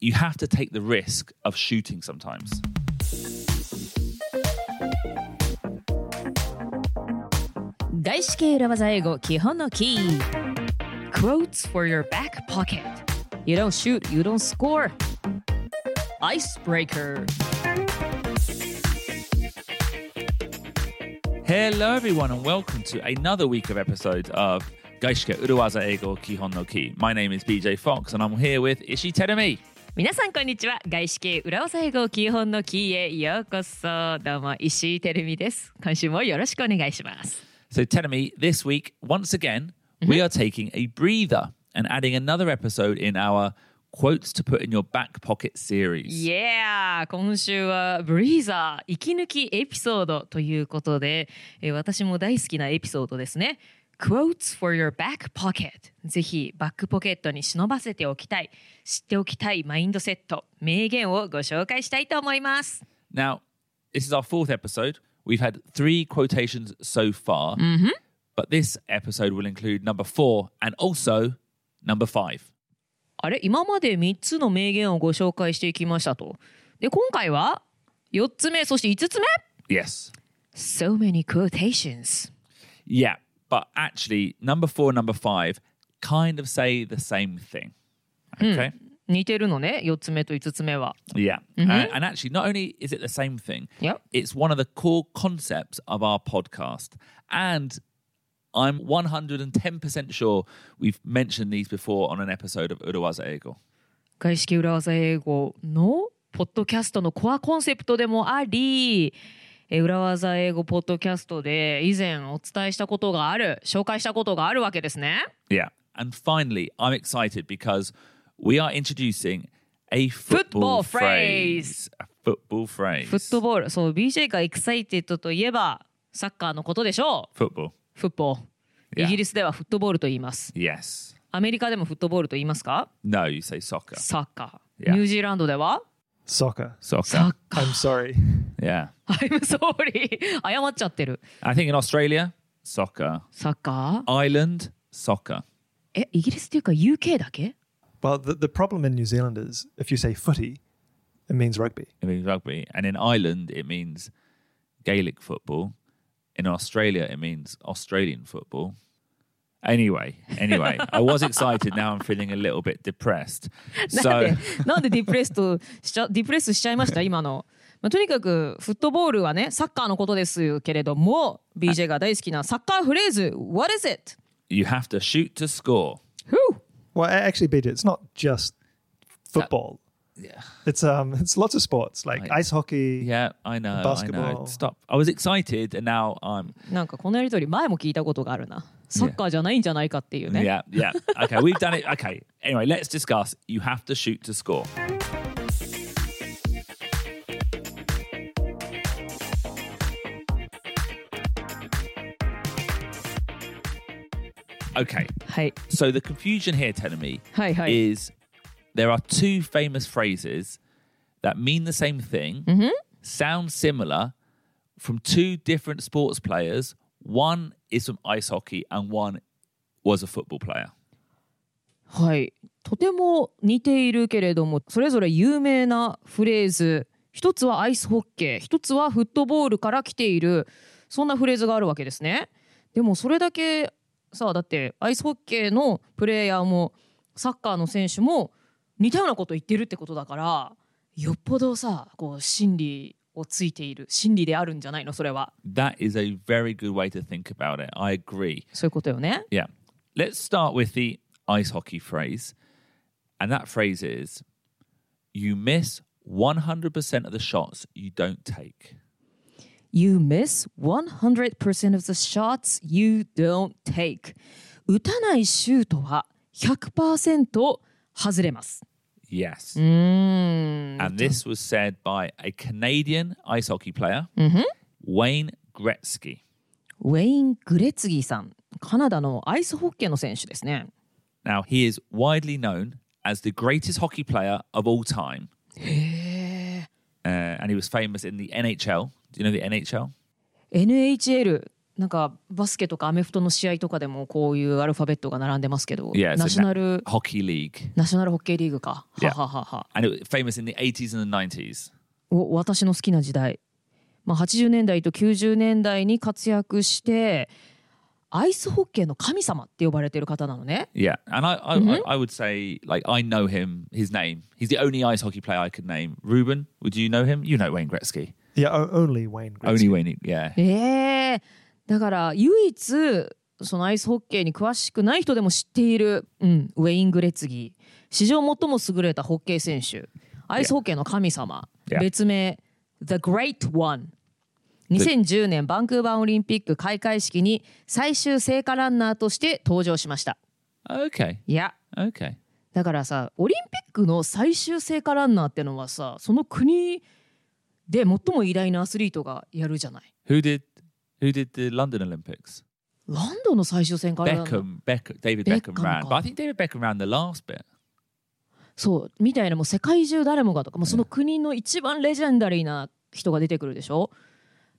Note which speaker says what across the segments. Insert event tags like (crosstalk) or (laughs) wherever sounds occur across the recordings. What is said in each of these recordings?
Speaker 1: you have to take the risk of shooting sometimes.
Speaker 2: Quotes for your back pocket. You don't shoot, you don't score. Icebreaker.
Speaker 1: Hello, everyone, and welcome to another week of episodes of Gaishike Uruwaza Ego Kihon no Ki. My name is BJ Fox, and I'm here with Ishi Terumi.
Speaker 2: 皆さんこんにちは外資系裏技英語基本のキーへようこそどうも石井てるみです今週もよろしくお願いします
Speaker 1: So, Terumi, this week, once again, we are taking a breather and adding another episode in our Quotes to Put in Your Back Pocket series.
Speaker 2: Yeah! 今週はブリーザー息抜きエピソードということで、えー私も大好きなエピソードですね。Quotes for your back pocket ぜひバックポケットに忍ばせておきたい知っておきたいマインドセット名言をご紹介したいと思います
Speaker 1: Now, this is our fourth episode. We've had three quotations so far, but this episode will include number four and also number five.
Speaker 2: あれ今まで3つの名言をご紹介していきましたとで今回は4つ目そして5つ目
Speaker 1: Yes.
Speaker 2: So many quotations
Speaker 1: Yeah, but actually, number four and number five kind of say the same thing. Okay.
Speaker 2: 似てるのね4つ目と5つ目は
Speaker 1: Yeah. And, and actually, not only is it the same thing,
Speaker 2: Yep.
Speaker 1: it's one of the core concepts of our podcast. And I'm 110% sure we've mentioned these before on an episode of Urawaza Ego.
Speaker 2: 外資系裏技英語のポッドキャストのコアコンセプトでもあり えー裏技英語ポッドキャストで以前お伝えしたことがある紹介したことがあるわけですね
Speaker 1: Yeah. And finally, I'm excited because we are introducing a football,
Speaker 2: Football phrase.
Speaker 1: A football phrase.
Speaker 2: フットボールそう BJ が excited といえばサッカーのことでしょう
Speaker 1: Football.
Speaker 2: フットボール
Speaker 1: Yeah.
Speaker 2: イギリスではフットボールと言います
Speaker 1: Yes.
Speaker 2: アメリカでもフットボールと言いますか
Speaker 1: No, you say soccer.
Speaker 2: サッカー
Speaker 1: Yeah.
Speaker 2: ニュージーランドでは
Speaker 3: Soccer.
Speaker 1: Soccer.
Speaker 2: サッカー
Speaker 3: I'm sorry.
Speaker 1: Yeah. (laughs)
Speaker 2: I'm sorry (laughs) 謝っちゃってる
Speaker 1: I think in Australia, soccer.
Speaker 2: サッカー
Speaker 1: Ireland, soccer.
Speaker 2: えイギリスっていうか UK だけ
Speaker 3: Well, the, the problem in New Zealand is if you say footy, it means rugby.
Speaker 1: It means rugby. And in Ireland, it means Gaelic football. In Australia, it means Australian football. Anyway, anyway, I was excited. (laughs) Now I'm feeling a little bit depressed.
Speaker 2: なん
Speaker 1: So,
Speaker 2: でなんでディプレスとしちゃディプレスしちゃいました今の、 まあ、とにかくフットボールはねサッカーのことですけれども BJ が大好きなサッカーフレーズ What is it?
Speaker 1: you have to shoot to score.
Speaker 2: Whew.
Speaker 3: Well, a- actually, BJ, it's not just football.
Speaker 1: Yeah.
Speaker 3: It's um, it's lots of sports like ice hockey.
Speaker 1: Yeah, I know. I know.
Speaker 3: Basketball.
Speaker 1: Stop. I was excited and now I'm.
Speaker 2: なんかこのやりとり前も聞いたことがあるなサッカーじゃないんじゃないかっていうね、
Speaker 1: Yeah, yeah. Okay, we've done it. Okay. Anyway, let's discuss. You have to shoot to score. Okay,
Speaker 2: はい、
Speaker 1: so the confusion here,
Speaker 2: いはい
Speaker 1: is there are two famous phrases that mean the same thing, sound similar from two different sports players. One is from ice hockey and one was a football player.
Speaker 2: はいとても似ているけれどもそれぞれ有名なフレーズ一つはアイスホッケー一つはフットボールから来ているそんなフレーズがあるわけですねでもそれだけさだってアイスホッケーのプレーヤーもサッカーの選手も似たようなこと言ってるってことだからよっぽどさこう心理をついている心理であるんじゃないのそれは
Speaker 1: That is a very good way to think about it. I agree.
Speaker 2: そういうことよね
Speaker 1: Yeah. Let's start with the ice hockey phrase. And that phrase is you miss 100% of the shots you don't take.
Speaker 2: You miss 100% of the shots you don't take 打たないシュートは100%外れます。
Speaker 1: Yes. And this was said by a Canadian ice hockey player, Wayne Gretzky.
Speaker 2: ウェイン・グレッツギーさん。カナダのアイスホッケーの選手ですね。
Speaker 1: Now, he is widely known as the greatest hockey player of all time. Uh, and N. H. L. N. H. L? NHL.
Speaker 2: なんかバスケとかアメフトの試合とかでもこういうアルファベットが並んでますけど、
Speaker 1: yeah,
Speaker 2: ナショナル
Speaker 1: ホッケーリーグ。
Speaker 2: ナショナルホッケーリーグか。はははは。
Speaker 1: あの、famous in the 80s and the 90s。
Speaker 2: お、私の好きな時代。まあ80年代と90年代に活躍して、アイスホッケーの神様って呼ばれてる方なのね。
Speaker 1: Yeah, and I, I, I, I would say like I know him, his name. He's the only ice hockey player I could name. Ruben, would you know him? You know Wayne Gretzky.
Speaker 3: Yeah, only Wayne. Gretzky.
Speaker 1: Only Wayne, yeah.
Speaker 2: ええだから唯一そのアイスホッケーに詳しくない人でも知っている、うん、ウェイン・グレッツギー史上最も優れたホッケー選手アイスホッケーの神様、
Speaker 1: Yeah.
Speaker 2: 別名 The Great One 2010年バンクーバーオリンピック開会式に最終聖火ランナーとして登場しました。
Speaker 1: Okay,
Speaker 2: いや。
Speaker 1: Okay.
Speaker 2: だからさオリンピックの最終聖火ランナーってのはさその国で最も偉大なアスリートがやるじゃない。
Speaker 1: Who did who did the London Olympics?
Speaker 2: ランドンの最終戦から
Speaker 1: Beckham, Beckham, David
Speaker 2: Beckham
Speaker 1: Beckham ran, but I think David Beckham ran the last bit.
Speaker 2: そうみたいなもう世界中誰もがとかもうその国の一番レジェンダリーな人が出てくるでしょ？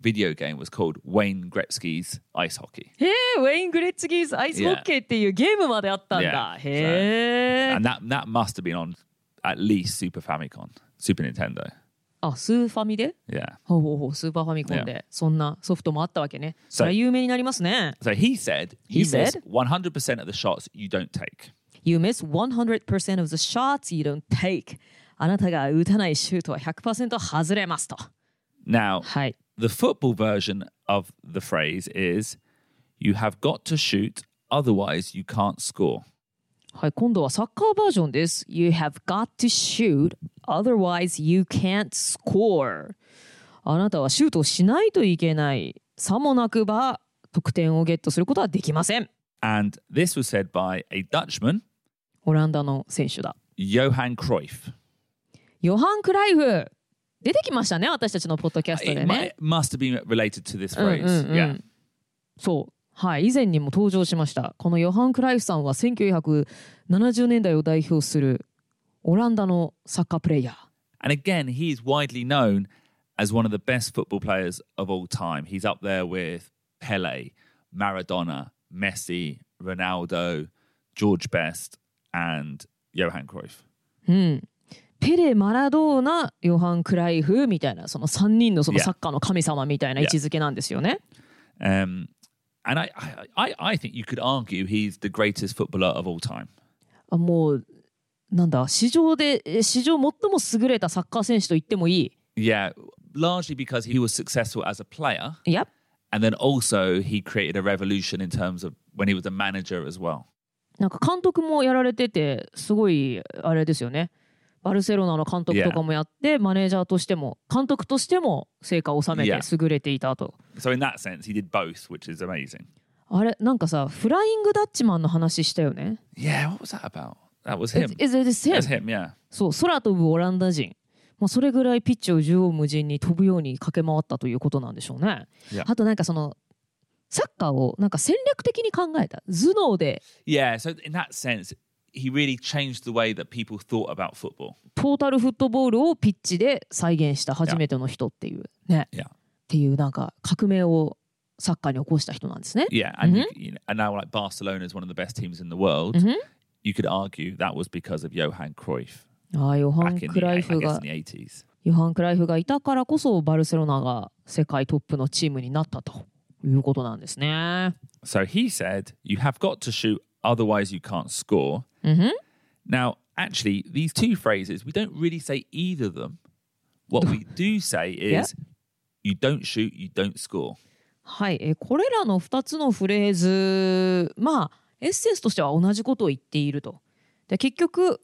Speaker 1: video game was called Wayne Gretzky's Ice Hockey.
Speaker 2: へえウェイン・グレッツギーズアイスホッケーっていうゲームまであったんだ
Speaker 1: Yeah.
Speaker 2: へえ
Speaker 1: And that, that must have been on at least Super Famicom, Super Nintendo.
Speaker 2: あスーファミで
Speaker 1: Yeah.
Speaker 2: ほうほうほうスーパーファミコンでそんなソフトもあったわけねそれは有名になりますね
Speaker 1: So he said,
Speaker 2: He
Speaker 1: you miss
Speaker 2: said?
Speaker 1: 100% of the shots you don't take.
Speaker 2: You miss 100% of the shots you don't take あなたが打たないシュートは100%外れますと
Speaker 1: Now,
Speaker 2: はい
Speaker 1: the football version of the phrase is, you have got to shoot, otherwise you can't score.
Speaker 2: はい、今度はサッカーバージョンです。You have got to shoot, otherwise you can't score. あなたはシュートをしないといけない。さもなくば得点をゲットすることはできません。
Speaker 1: And this was said by a Dutchman,
Speaker 2: オランダの選手だ。
Speaker 1: Johan Cruyff.
Speaker 2: ヨハン・クライフ。 出てきましたね、私たちのポッドキャストでね
Speaker 1: must have been related to this
Speaker 2: うん
Speaker 1: phrase.
Speaker 2: うんうん
Speaker 1: Yeah.
Speaker 2: そう。はい、以前にも登場しました。このヨハン・クライフさんは1970年代を代表するオランダのサッカープレイヤー。
Speaker 1: And again, he is widely known as one of the best football players of all time. He's up there with Pele, Maradona, Messi, Ronaldo, George Best, and Johan Cruyff.
Speaker 2: ペレ、マラドーナ、ヨハン・クライフみたいなその3人のその.サッカーの神様みたいな位置づけなんですよね。
Speaker 1: Um, and I, I, I, I think you could argue he's the greatest footballer of all time.
Speaker 2: あもうなんだ史上でえ史上最も優れたサッカー選手と言ってもい
Speaker 1: Yeah, largely because he was successful as a player,
Speaker 2: い。いや
Speaker 1: and then also he created a revolution in terms of when he was a manager as well.
Speaker 2: なんか監督もやられててすごいあれですよね。バルセロナの監督とかもやって、マネージャーとしても監督としても成果を収めて.優れていたと。
Speaker 1: So in that sense, he did both, which is amazing.
Speaker 2: あれなんかさフライングダッチマンの話したよね
Speaker 1: ？Yeah, what was that about? That was him.
Speaker 2: Is it him?
Speaker 1: That's him, yeah.
Speaker 2: そう空飛ぶオランダ人、まあ、それぐらいピッチを縦横無尽に飛ぶように駆け回ったということなんでしょうね。
Speaker 1: Yeah.
Speaker 2: あとなんかそのサッカーをなんか戦略的に考えた頭脳で
Speaker 1: Yeah, so in that sense, he really changed the way that people thought about football.
Speaker 2: トータルフットボールをピッチで再現した初めての人っていうね
Speaker 1: Yeah.
Speaker 2: っていうなんか革命をサッカーに起こした人なんですね。
Speaker 1: Yeah, and, you, you know, and now like Barcelona is one of the best teams in the world.
Speaker 2: Mhm.
Speaker 1: You could argue that was because of Johan Cruyff
Speaker 2: ああヨハン・クライフが
Speaker 1: in the 80s.
Speaker 2: ヨハン・クライフがいたからこそバルセロナが世界トップのチームになったということなんですね。
Speaker 1: So he said, "You have got to shoot, otherwise you can't score."
Speaker 2: Mhm.
Speaker 1: Now, actually, these two phrases we don't really say either of them. What we do say is, "You don't shoot, you don't score."
Speaker 2: はい、えーこれらの2つのフレーズまあエッセンスとしては同じことを言っていると。で結局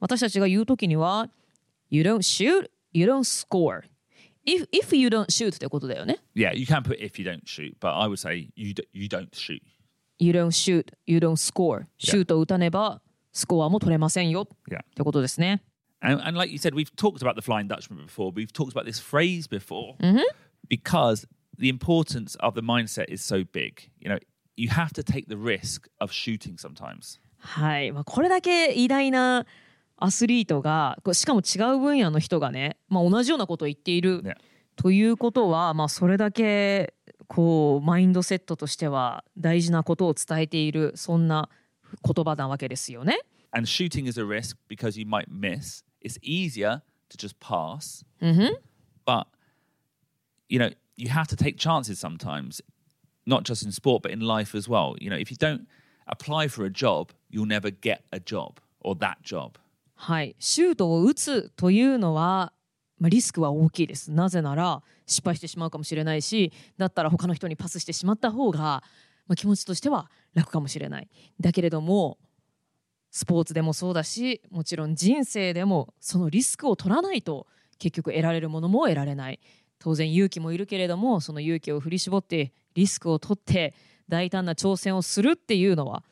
Speaker 2: 私たちが言うときには「You don't shoot, you don't score」if, if you don't shoot ってことだよね。
Speaker 1: Yeah, you can put if you don't shoot, but I would say you d- you don't shoot.
Speaker 2: You don't shoot, you don't score. シュートを打たねばスコアも取れませんよ。
Speaker 1: Yeah.
Speaker 2: ってことですね。
Speaker 1: And, and like you said, we've talked about the Flying Dutchman before. We've talked about this phrase before because the importance of the mindset is so big. You know, you have to take the risk of shooting sometimes.
Speaker 2: はい、まあ、これだけ偉大なアスリートがしかも違う分野の人がね、まあ、同じようなことを言っている
Speaker 1: Yeah.
Speaker 2: ということは、まあ、それだけこうマインドセットとしては大事なことを伝えているそんな言葉なわけですよね。
Speaker 1: And shooting is a risk because you might miss. It's easier to just pass. But, you know, you have to take chances sometimes, not just in sport, but in life as well. You know, if you don't apply for a job, you'll never get a job or that job.
Speaker 2: はい、シュートを打つというのは、まあ、リスクは大きいです。なぜなら失敗してしまうかもしれないしだったら他の人にパスしてしまった方が、まあ、気持ちとしては楽かもしれない。だけれどもスポーツでもそうだしもちろん人生でもそのリスクを取らないと結局得られるものも得られない。当然勇気もいるけれどもその勇気を振り絞ってリスクを取って大胆な挑戦をするっていうのは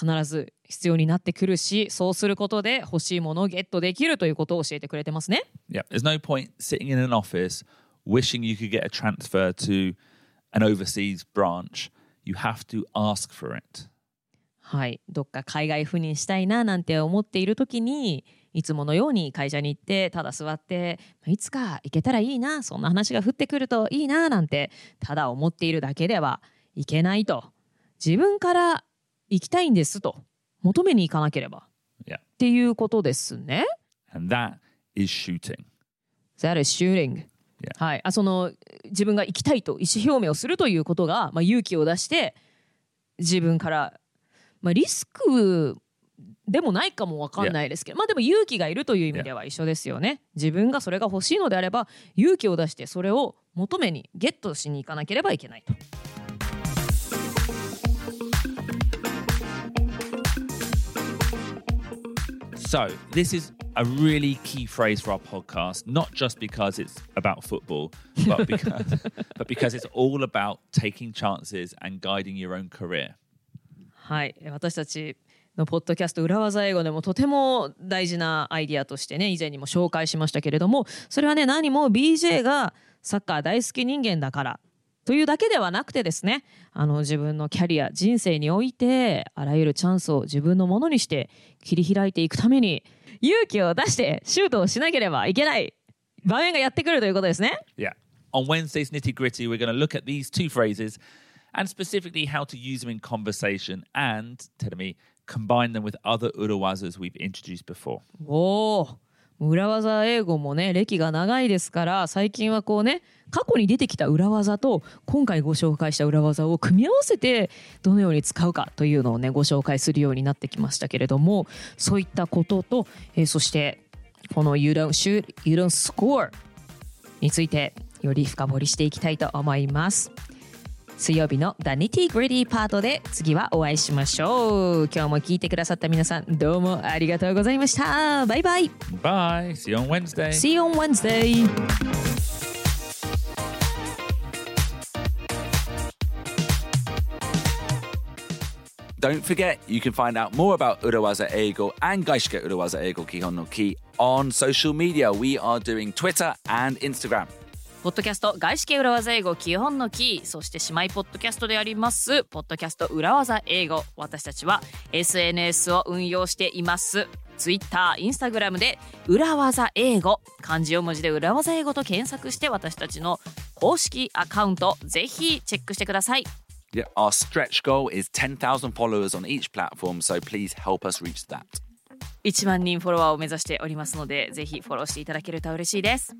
Speaker 2: 必ず必要になってくるしそうすることで欲しいものをゲットできるということを教えてくれてますね。
Speaker 1: Yeah, there's no point sitting in an office wishing you could get a transfer to an overseas branch. You have to ask for it.
Speaker 2: はい、どっか海外赴任したいななんて思っている時にいつものように会社に行ってただ座っていつか行けたらいいなそんな話が降ってくるといいななんてただ思っているだけではいけないと自分から行きたいんですと求めに行かなければ
Speaker 1: Yeah.
Speaker 2: っていうことですね。
Speaker 1: And that is shooting.
Speaker 2: That is shooting.
Speaker 1: Yeah.
Speaker 2: はい、あその自分が行きたいと意思表明をするということが、まあ、勇気を出して自分から、まあ、リスクでもないかもわかんないですけど、まあでも勇気がいるという意味では一緒ですよね。自分がそれが欲しいのであれば勇気を出してそれを求めにゲットしに行かなければいけないと。
Speaker 1: So, this is a really key phrase for our podcast, not just because it's about football, but because, but because it's all about taking chances and guiding your own career.
Speaker 2: はい、私たちのポッドキャスト裏技英語でもとても大事なアイディアとしてね以前にも紹介しましたけれどもそれはね何も BJ がサッカー大好き人間だからというだけではなくてですねあの自分のキャリア人生においてあらゆるチャンスを自分のものにして切り開いていくために勇気を出してシュートをしなければいけない場面がやってくるということですね。
Speaker 1: Yeah. On Wednesday's nitty gritty, we're going to look at these two phrases and specifically how to use them in conversation and, tell me, combine them with other urawazas we've introduced before.
Speaker 2: おお裏技英語もね歴が長いですから最近はこうね過去に出てきた裏技と今回ご紹介した裏技を組み合わせてどのように使うかというのをねご紹介するようになってきましたけれどもそういったことと、えーそしてこの You don't shoot, you don't score についてより深掘りしていきたいと思います。水曜日の The Nitty Gritty パートで次はお会いしましょう。今日も聞いてくださった皆さんどうもありがとうございました。バイバイ。
Speaker 1: Bye. See you on Wednesday.
Speaker 2: See you on Wednesday.
Speaker 4: Don't forget, you can find out more about Urawaza Eigo and Gaishike Urawaza Eigo Kihon no Ki on social media. We are doing Twitter and Instagram.
Speaker 2: ポッドキャスト外資系裏技英語基本のキーそして姉妹ポッドキャストであります。ポッドキャスト裏技英語。私たちは SNS を運用しています。Twitter、Instagram で裏技英語。漢字4文字で裏技英語と検索して私たちの公式アカウントぜひチェックしてください。
Speaker 4: Yeah, our stretch goal is 10,000 followers on each platform, so please help us reach that.
Speaker 2: 1万人フォロワーを目指しておりますのでぜひフォローしていただけると嬉しいです